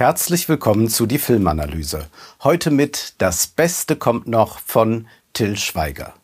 Herzlich willkommen zu die Filmanalyse. Heute mit Das Beste kommt noch von Till Schweiger.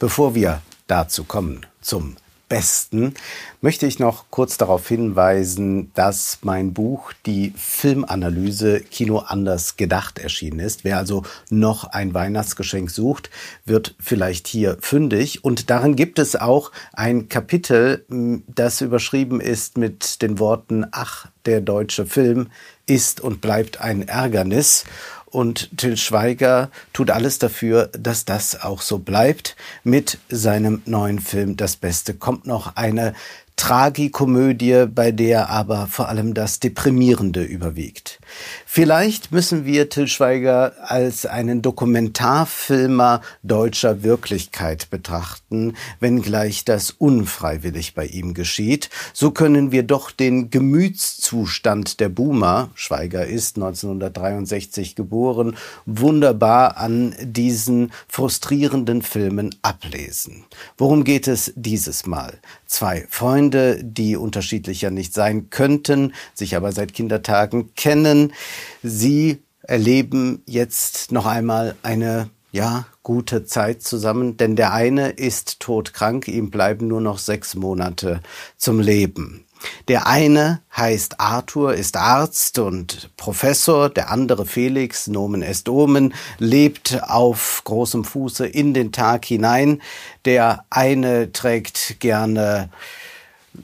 Bevor wir dazu kommen, zum Besten, möchte ich noch kurz darauf hinweisen, dass mein Buch Die Filmanalyse Kino anders gedacht erschienen ist. Wer also noch ein Weihnachtsgeschenk sucht, wird vielleicht hier fündig. Und darin gibt es auch ein Kapitel, das überschrieben ist mit den Worten Ach, der deutsche Film ist und bleibt ein Ärgernis. Und Till Schweiger tut alles dafür, dass das auch so bleibt. Mit seinem neuen Film Das Beste kommt noch eine Tragikomödie, bei der aber vor allem das Deprimierende überwiegt. Vielleicht müssen wir Till Schweiger als einen Dokumentarfilmer deutscher Wirklichkeit betrachten, wenngleich das unfreiwillig bei ihm geschieht. So können wir doch den Gemütszustand der Boomer, Schweiger ist 1963 geboren, wunderbar an diesen frustrierenden Filmen ablesen. Worum geht es dieses Mal? Zwei Freunde, die unterschiedlicher nicht sein könnten, sich aber seit Kindertagen kennen. Sie erleben jetzt noch einmal eine ja, gute Zeit zusammen, denn der eine ist todkrank, ihm bleiben nur noch sechs Monate zum Leben. Der eine heißt Arthur, ist Arzt und Professor, der andere Felix, Nomen est Omen, lebt auf großem Fuße in den Tag hinein. Der eine trägt gerne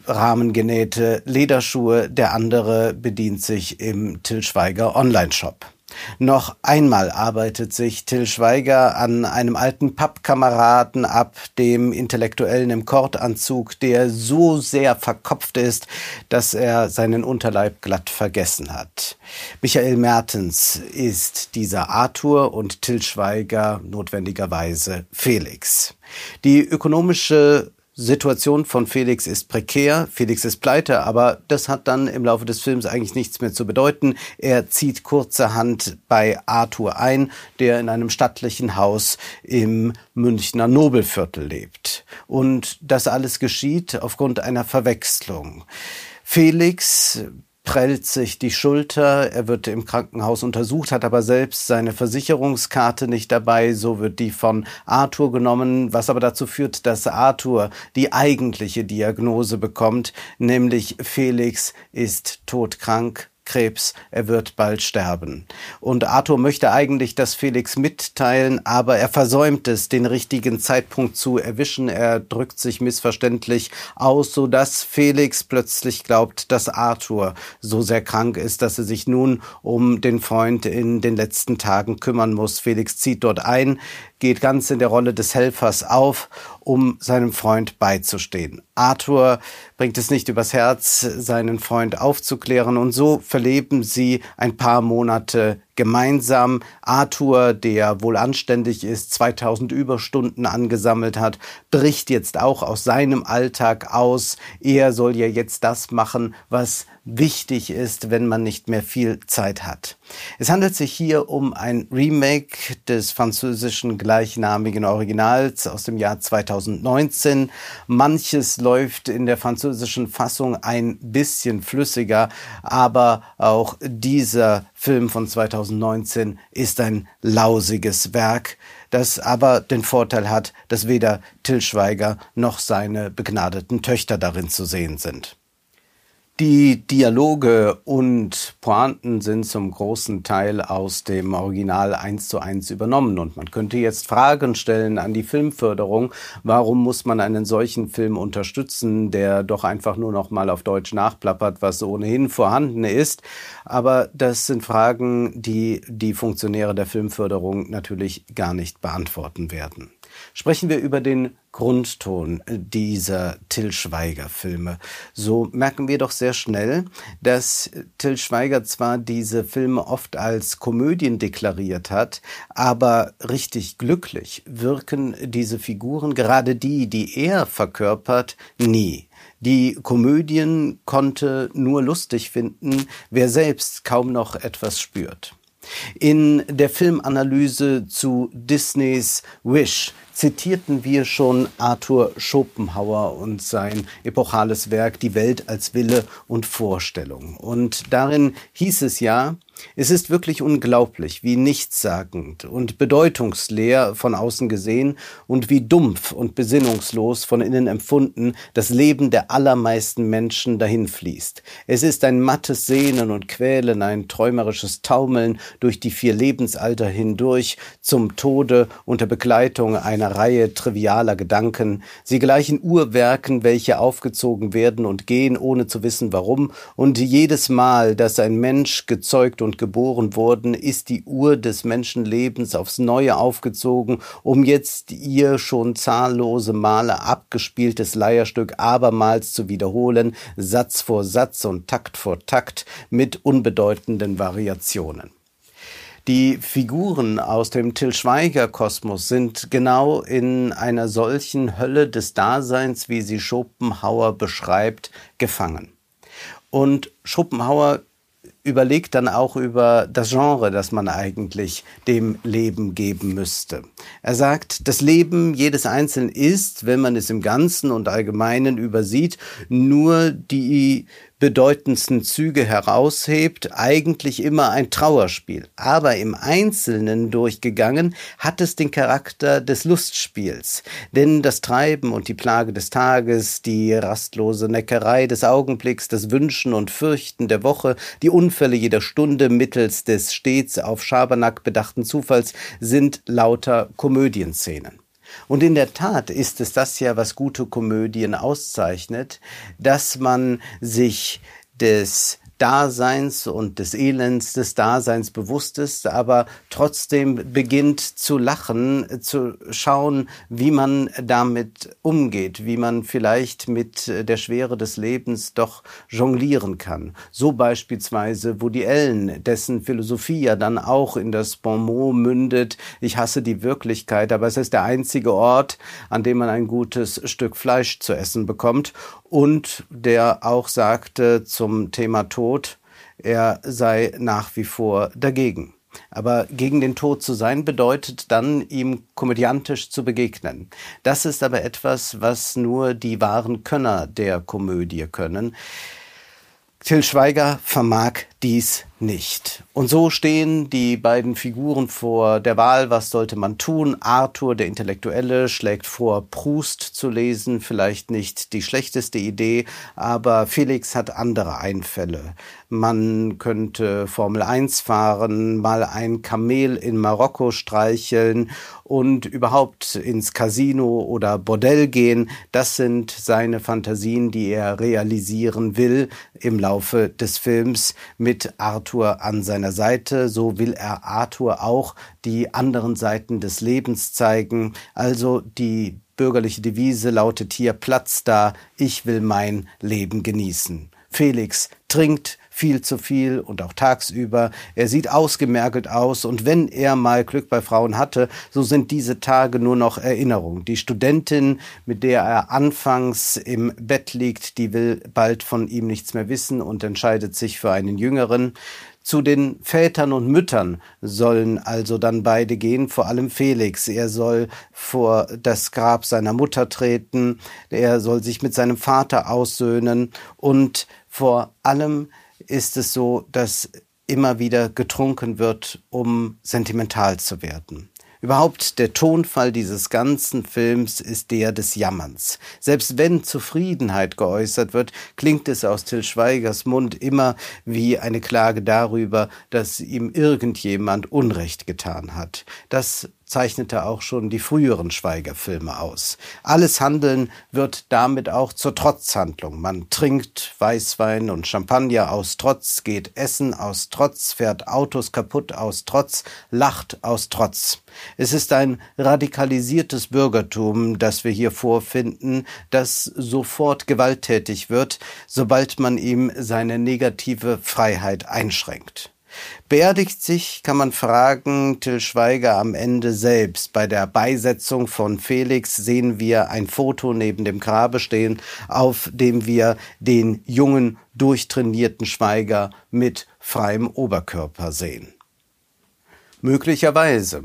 rahmengenähte Lederschuhe, der andere bedient sich im Till Schweiger Online-Shop. Noch einmal arbeitet sich Till Schweiger an einem alten Pappkameraden ab, dem Intellektuellen im Kordanzug, der so sehr verkopft ist, dass er seinen Unterleib glatt vergessen hat. Michael Mertens ist dieser Arthur und Till Schweiger notwendigerweise Felix. Die ökonomische Situation von Felix ist prekär, Felix ist pleite, aber das hat dann im Laufe des Films eigentlich nichts mehr zu bedeuten. Er zieht kurzerhand bei Arthur ein, der in einem stattlichen Haus im Münchner Nobelviertel lebt. Und das alles geschieht aufgrund einer Verwechslung. Felix prellt sich die Schulter, er wird im Krankenhaus untersucht, hat aber selbst seine Versicherungskarte nicht dabei, so wird die von Arthur genommen, was aber dazu führt, dass Arthur die eigentliche Diagnose bekommt, nämlich Felix ist todkrank, Krebs, er wird bald sterben. Und Arthur möchte eigentlich das Felix mitteilen, aber er versäumt es, den richtigen Zeitpunkt zu erwischen. Er drückt sich missverständlich aus, so dass Felix plötzlich glaubt, dass Arthur so sehr krank ist, dass er sich nun um den Freund in den letzten Tagen kümmern muss. Felix zieht dort ein, geht ganz in der Rolle des Helfers auf, um seinem Freund beizustehen. Arthur bringt es nicht übers Herz, seinen Freund aufzuklären und so verleben sie ein paar Monate gemeinsam. Arthur, der wohl anständig ist, 2000 Überstunden angesammelt hat, bricht jetzt auch aus seinem Alltag aus. Er soll ja jetzt das machen, was wichtig ist, wenn man nicht mehr viel Zeit hat. Es handelt sich hier um ein Remake des französischen gleichnamigen Originals aus dem Jahr 2019. Manches läuft in der französischen Fassung ein bisschen flüssiger, aber auch dieser Film von 2019 ist ein lausiges Werk, das aber den Vorteil hat, dass weder Till Schweiger noch seine begnadeten Töchter darin zu sehen sind. Die Dialoge und Pointen sind zum großen Teil aus dem Original eins zu eins übernommen. Und man könnte jetzt Fragen stellen an die Filmförderung. Warum muss man einen solchen Film unterstützen, der doch einfach nur noch mal auf Deutsch nachplappert, was ohnehin vorhanden ist? Aber das sind Fragen, die die Funktionäre der Filmförderung natürlich gar nicht beantworten werden. Sprechen wir über den Grundton dieser Till Schweiger Filme. So merken wir doch sehr schnell, dass Till Schweiger zwar diese Filme oft als Komödien deklariert hat, aber richtig glücklich wirken diese Figuren, gerade die, die er verkörpert, nie. Die Komödien konnte nur lustig finden, wer selbst kaum noch etwas spürt. In der Filmanalyse zu Disneys Wish zitierten wir schon Arthur Schopenhauer und sein epochales Werk Die Welt als Wille und Vorstellung. Und darin hieß es ja, es ist wirklich unglaublich, wie nichtssagend und bedeutungsleer von außen gesehen und wie dumpf und besinnungslos von innen empfunden das Leben der allermeisten Menschen dahinfließt. Es ist ein mattes Sehnen und Quälen, ein träumerisches Taumeln durch die vier Lebensalter hindurch zum Tode unter Begleitung einer Reihe trivialer Gedanken. Sie gleichen Uhrwerken, welche aufgezogen werden und gehen, ohne zu wissen warum, und jedes Mal, dass ein Mensch gezeugt und geboren wurden, ist die Uhr des Menschenlebens aufs Neue aufgezogen, um jetzt ihr schon zahllose Male abgespieltes Leierstück abermals zu wiederholen, Satz vor Satz und Takt vor Takt mit unbedeutenden Variationen. Die Figuren aus dem Till Schweiger Kosmos sind genau in einer solchen Hölle des Daseins, wie sie Schopenhauer beschreibt, gefangen. Und Schopenhauer überlegt dann auch über das Genre, das man eigentlich dem Leben geben müsste. Er sagt, das Leben jedes Einzelnen ist, wenn man es im Ganzen und Allgemeinen übersieht, nur die bedeutendsten Züge heraushebt, eigentlich immer ein Trauerspiel. Aber im Einzelnen durchgegangen hat es den Charakter des Lustspiels. Denn das Treiben und die Plage des Tages, die rastlose Neckerei des Augenblicks, das Wünschen und Fürchten der Woche, die Unfälle jeder Stunde mittels des stets auf Schabernack bedachten Zufalls sind lauter Komödienszenen. Und in der Tat ist es das ja, was gute Komödien auszeichnet, dass man sich des Daseins und des Elends des Daseins bewusst ist, aber trotzdem beginnt zu lachen, zu schauen, wie man damit umgeht, wie man vielleicht mit der Schwere des Lebens doch jonglieren kann. So beispielsweise Woody Allen, dessen Philosophie ja dann auch in das Bon mot mündet, ich hasse die Wirklichkeit, aber es ist der einzige Ort, an dem man ein gutes Stück Fleisch zu essen bekommt und der auch sagte zum Thema Tod, er sei nach wie vor dagegen. Aber gegen den Tod zu sein bedeutet dann, ihm komödiantisch zu begegnen. Das ist aber etwas, was nur die wahren Könner der Komödie können. Till Schweiger vermag dies nicht. Und so stehen die beiden Figuren vor der Wahl, was sollte man tun. Arthur, der Intellektuelle, schlägt vor, Proust zu lesen, vielleicht nicht die schlechteste Idee, aber Felix hat andere Einfälle. Man könnte Formel 1 fahren, mal ein Kamel in Marokko streicheln und überhaupt ins Casino oder Bordell gehen. Das sind seine Fantasien, die er realisieren will im Laufe des Films mit Arthur an seiner Seite. So will er Arthur auch die anderen Seiten des Lebens zeigen. Also die bürgerliche Devise lautet hier Platz da, ich will mein Leben genießen. Felix trinkt viel zu viel und auch tagsüber. Er sieht ausgemergelt aus und wenn er mal Glück bei Frauen hatte, so sind diese Tage nur noch Erinnerung. Die Studentin, mit der er anfangs im Bett liegt, die will bald von ihm nichts mehr wissen und entscheidet sich für einen Jüngeren. Zu den Vätern und Müttern sollen also dann beide gehen, vor allem Felix. Er soll vor das Grab seiner Mutter treten, er soll sich mit seinem Vater aussöhnen und vor allem ist es so, dass immer wieder getrunken wird, um sentimental zu werden. Überhaupt der Tonfall dieses ganzen Films ist der des Jammerns. Selbst wenn Zufriedenheit geäußert wird, klingt es aus Till Schweigers Mund immer wie eine Klage darüber, dass ihm irgendjemand Unrecht getan hat. Das zeichnete auch schon die früheren Schweigerfilme aus. Alles Handeln wird damit auch zur Trotzhandlung. Man trinkt Weißwein und Champagner aus Trotz, geht essen aus Trotz, fährt Autos kaputt aus Trotz, lacht aus Trotz. Es ist ein radikalisiertes Bürgertum, das wir hier vorfinden, das sofort gewalttätig wird, sobald man ihm seine negative Freiheit einschränkt. Beerdigt sich, kann man fragen, Till Schweiger am Ende selbst. Bei der Beisetzung von Felix sehen wir ein Foto neben dem Grabe stehen, auf dem wir den jungen, durchtrainierten Schweiger mit freiem Oberkörper sehen. Möglicherweise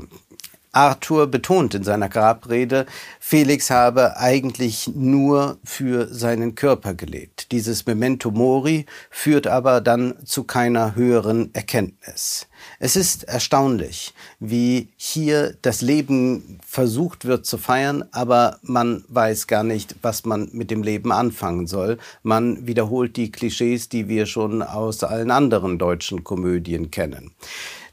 Arthur betont in seiner Grabrede, Felix habe eigentlich nur für seinen Körper gelebt. Dieses Memento Mori führt aber dann zu keiner höheren Erkenntnis. Es ist erstaunlich, wie hier das Leben versucht wird zu feiern, aber man weiß gar nicht, was man mit dem Leben anfangen soll. Man wiederholt die Klischees, die wir schon aus allen anderen deutschen Komödien kennen.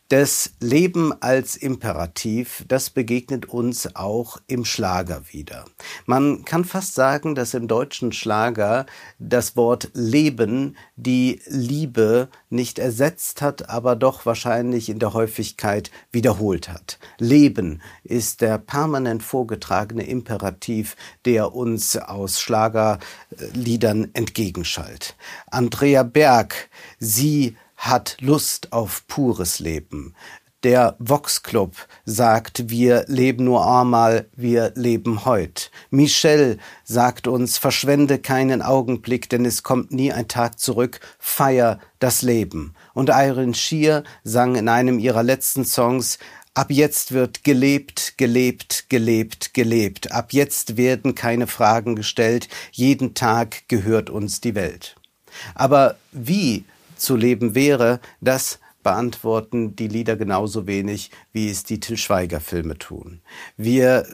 Das Leben als Imperativ, das begegnet uns auch im Schlager wieder. Man kann fast sagen, dass im deutschen Schlager das Wort Leben die Liebe nicht ersetzt hat, aber doch wahrscheinlich in der Häufigkeit wiederholt hat. Leben ist der permanent vorgetragene Imperativ, der uns aus Schlagerliedern entgegenschallt. Andrea Berg, sie hat Lust auf pures Leben. Der Vox Club sagt, wir leben nur einmal, wir leben heut. Michelle sagt uns, verschwende keinen Augenblick, denn es kommt nie ein Tag zurück, feier das Leben. Und Irene Shear sang in einem ihrer letzten Songs, Ab jetzt wird gelebt, gelebt, gelebt, gelebt. Ab jetzt werden keine Fragen gestellt. Jeden Tag gehört uns die Welt. Aber wie zu leben wäre, das beantworten die Lieder genauso wenig, wie es die Till Schweiger Filme tun. Wir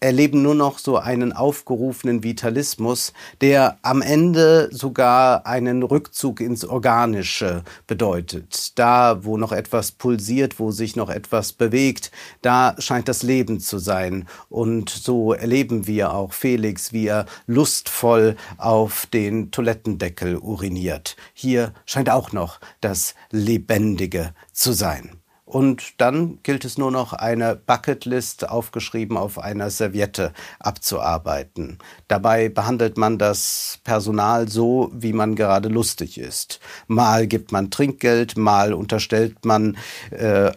erleben nur noch so einen aufgerufenen Vitalismus, der am Ende sogar einen Rückzug ins Organische bedeutet. Da, wo noch etwas pulsiert, wo sich noch etwas bewegt, da scheint das Leben zu sein. Und so erleben wir auch Felix, wie er lustvoll auf den Toilettendeckel uriniert. Hier scheint auch noch das Lebendige zu sein. Und dann gilt es nur noch, eine Bucketlist aufgeschrieben auf einer Serviette abzuarbeiten. Dabei behandelt man das Personal so, wie man gerade lustig ist. Mal gibt man Trinkgeld, mal unterstellt man äh,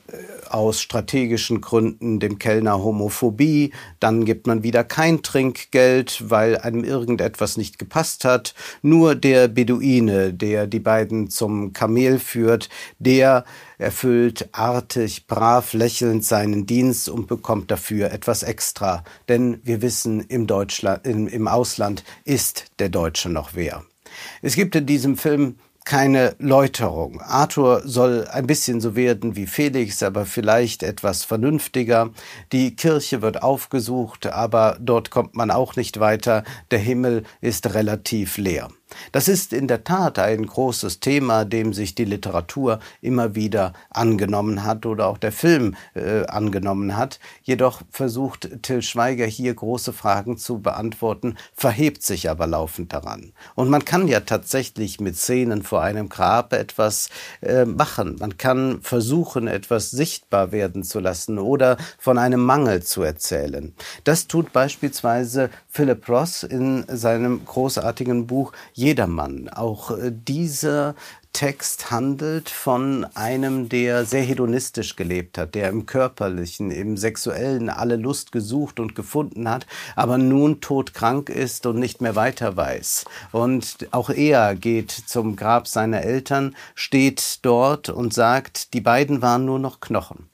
aus strategischen Gründen dem Kellner Homophobie, dann gibt man wieder kein Trinkgeld, weil einem irgendetwas nicht gepasst hat. Nur der Beduine, der die beiden zum Kamel führt, der erfüllt artig, brav, lächelnd seinen Dienst und bekommt dafür etwas extra. Denn wir wissen, im, Deutschland, im, im Ausland ist der Deutsche noch wer. Es gibt in diesem Film keine Läuterung. Arthur soll ein bisschen so werden wie Felix, aber vielleicht etwas vernünftiger. Die Kirche wird aufgesucht, aber dort kommt man auch nicht weiter. Der Himmel ist relativ leer. Das ist in der Tat ein großes Thema, dem sich die Literatur immer wieder angenommen hat oder auch der Film äh, angenommen hat. Jedoch versucht Till Schweiger hier große Fragen zu beantworten, verhebt sich aber laufend daran. Und man kann ja tatsächlich mit Szenen vor einem Grab etwas äh, machen. Man kann versuchen, etwas sichtbar werden zu lassen oder von einem Mangel zu erzählen. Das tut beispielsweise Philip Ross in seinem großartigen Buch Jedermann. Auch äh, dieser Text handelt von einem, der sehr hedonistisch gelebt hat, der im körperlichen, im sexuellen alle Lust gesucht und gefunden hat, aber nun todkrank ist und nicht mehr weiter weiß. Und auch er geht zum Grab seiner Eltern, steht dort und sagt, die beiden waren nur noch Knochen.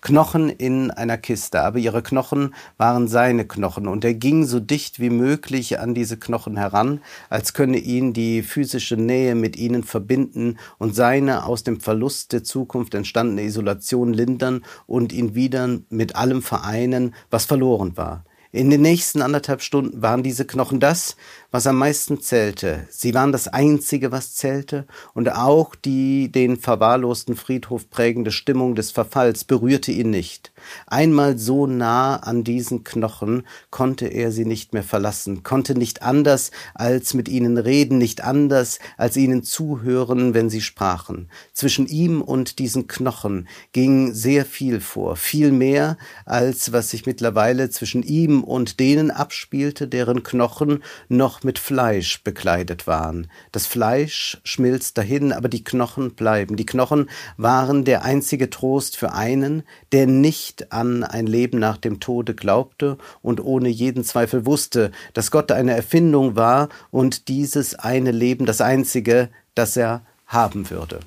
Knochen in einer Kiste, aber ihre Knochen waren seine Knochen und er ging so dicht wie möglich an diese Knochen heran, als könne ihn die physische Nähe mit ihnen verbinden und seine aus dem Verlust der Zukunft entstandene Isolation lindern und ihn wieder mit allem vereinen, was verloren war. In den nächsten anderthalb Stunden waren diese Knochen das, was am meisten zählte. Sie waren das Einzige, was zählte, und auch die den verwahrlosten Friedhof prägende Stimmung des Verfalls berührte ihn nicht. Einmal so nah an diesen Knochen konnte er sie nicht mehr verlassen, konnte nicht anders als mit ihnen reden, nicht anders als ihnen zuhören, wenn sie sprachen. Zwischen ihm und diesen Knochen ging sehr viel vor, viel mehr, als was sich mittlerweile zwischen ihm und denen abspielte, deren Knochen noch mit Fleisch bekleidet waren. Das Fleisch schmilzt dahin, aber die Knochen bleiben. Die Knochen waren der einzige Trost für einen, der nicht an ein Leben nach dem Tode glaubte und ohne jeden Zweifel wusste, dass Gott eine Erfindung war und dieses eine Leben das einzige, das er haben würde.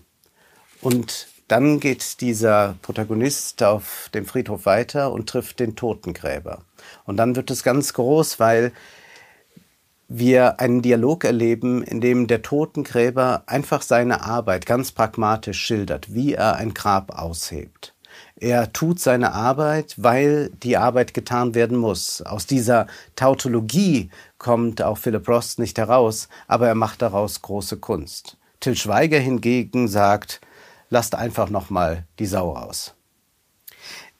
Und Dann geht dieser Protagonist auf dem Friedhof weiter und trifft den Totengräber. Und dann wird es ganz groß, weil wir einen Dialog erleben, in dem der Totengräber einfach seine Arbeit ganz pragmatisch schildert, wie er ein Grab aushebt. Er tut seine Arbeit, weil die Arbeit getan werden muss. Aus dieser Tautologie kommt auch Philip Rost nicht heraus, aber er macht daraus große Kunst. Till Schweiger hingegen sagt, lasst einfach nochmal die Sau raus.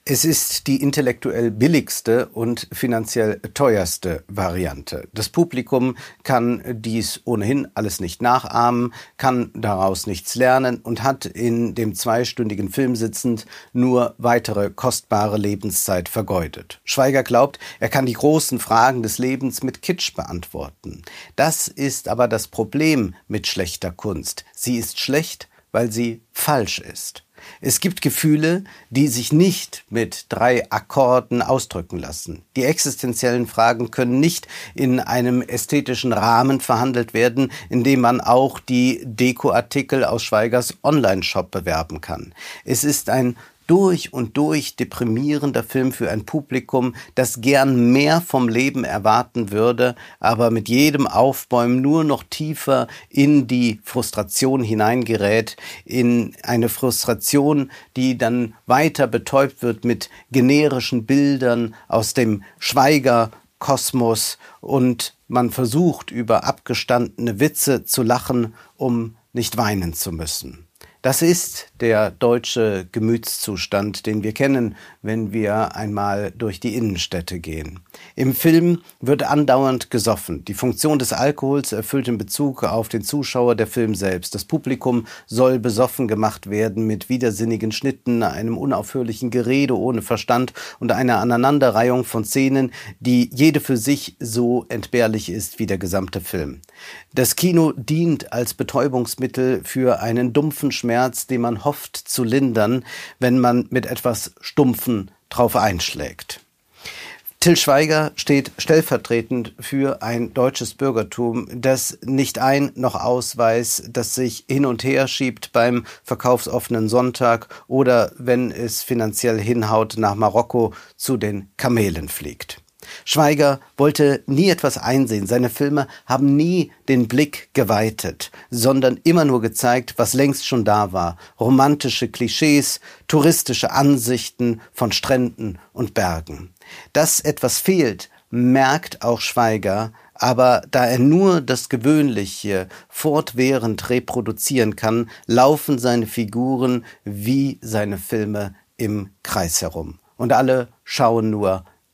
Es ist die intellektuell billigste und finanziell teuerste Variante. Das Publikum kann dies ohnehin alles nicht nachahmen, kann daraus nichts lernen und hat in dem zweistündigen Film sitzend nur weitere kostbare Lebenszeit vergeudet. Schweiger glaubt, er kann die großen Fragen des Lebens mit Kitsch beantworten. Das ist aber das Problem mit schlechter Kunst. Sie ist schlecht, weil sie falsch ist. Es gibt Gefühle, die sich nicht mit drei Akkorden ausdrücken lassen. Die existenziellen Fragen können nicht in einem ästhetischen Rahmen verhandelt werden, in dem man auch die Dekoartikel aus Schweigers Online-Shop bewerben kann. Es ist ein durch und durch deprimierender Film für ein Publikum, das gern mehr vom Leben erwarten würde, aber mit jedem Aufbäumen nur noch tiefer in die Frustration hineingerät, in eine Frustration, die dann weiter betäubt wird mit generischen Bildern aus dem Schweigerkosmos und man versucht über abgestandene Witze zu lachen, um nicht weinen zu müssen. Das ist der deutsche Gemütszustand, den wir kennen, wenn wir einmal durch die Innenstädte gehen. Im Film wird andauernd gesoffen. Die Funktion des Alkohols erfüllt in Bezug auf den Zuschauer der Film selbst. Das Publikum soll besoffen gemacht werden mit widersinnigen Schnitten, einem unaufhörlichen Gerede ohne Verstand und einer Aneinanderreihung von Szenen, die jede für sich so entbehrlich ist wie der gesamte Film. Das Kino dient als Betäubungsmittel für einen dumpfen Schmerz den man hofft zu lindern, wenn man mit etwas Stumpfen drauf einschlägt. Till Schweiger steht stellvertretend für ein deutsches Bürgertum, das nicht ein noch ausweist, das sich hin und her schiebt beim verkaufsoffenen Sonntag oder wenn es finanziell hinhaut nach Marokko zu den Kamelen fliegt. Schweiger wollte nie etwas einsehen. Seine Filme haben nie den Blick geweitet, sondern immer nur gezeigt, was längst schon da war. Romantische Klischees, touristische Ansichten von Stränden und Bergen. Dass etwas fehlt, merkt auch Schweiger, aber da er nur das Gewöhnliche fortwährend reproduzieren kann, laufen seine Figuren wie seine Filme im Kreis herum. Und alle schauen nur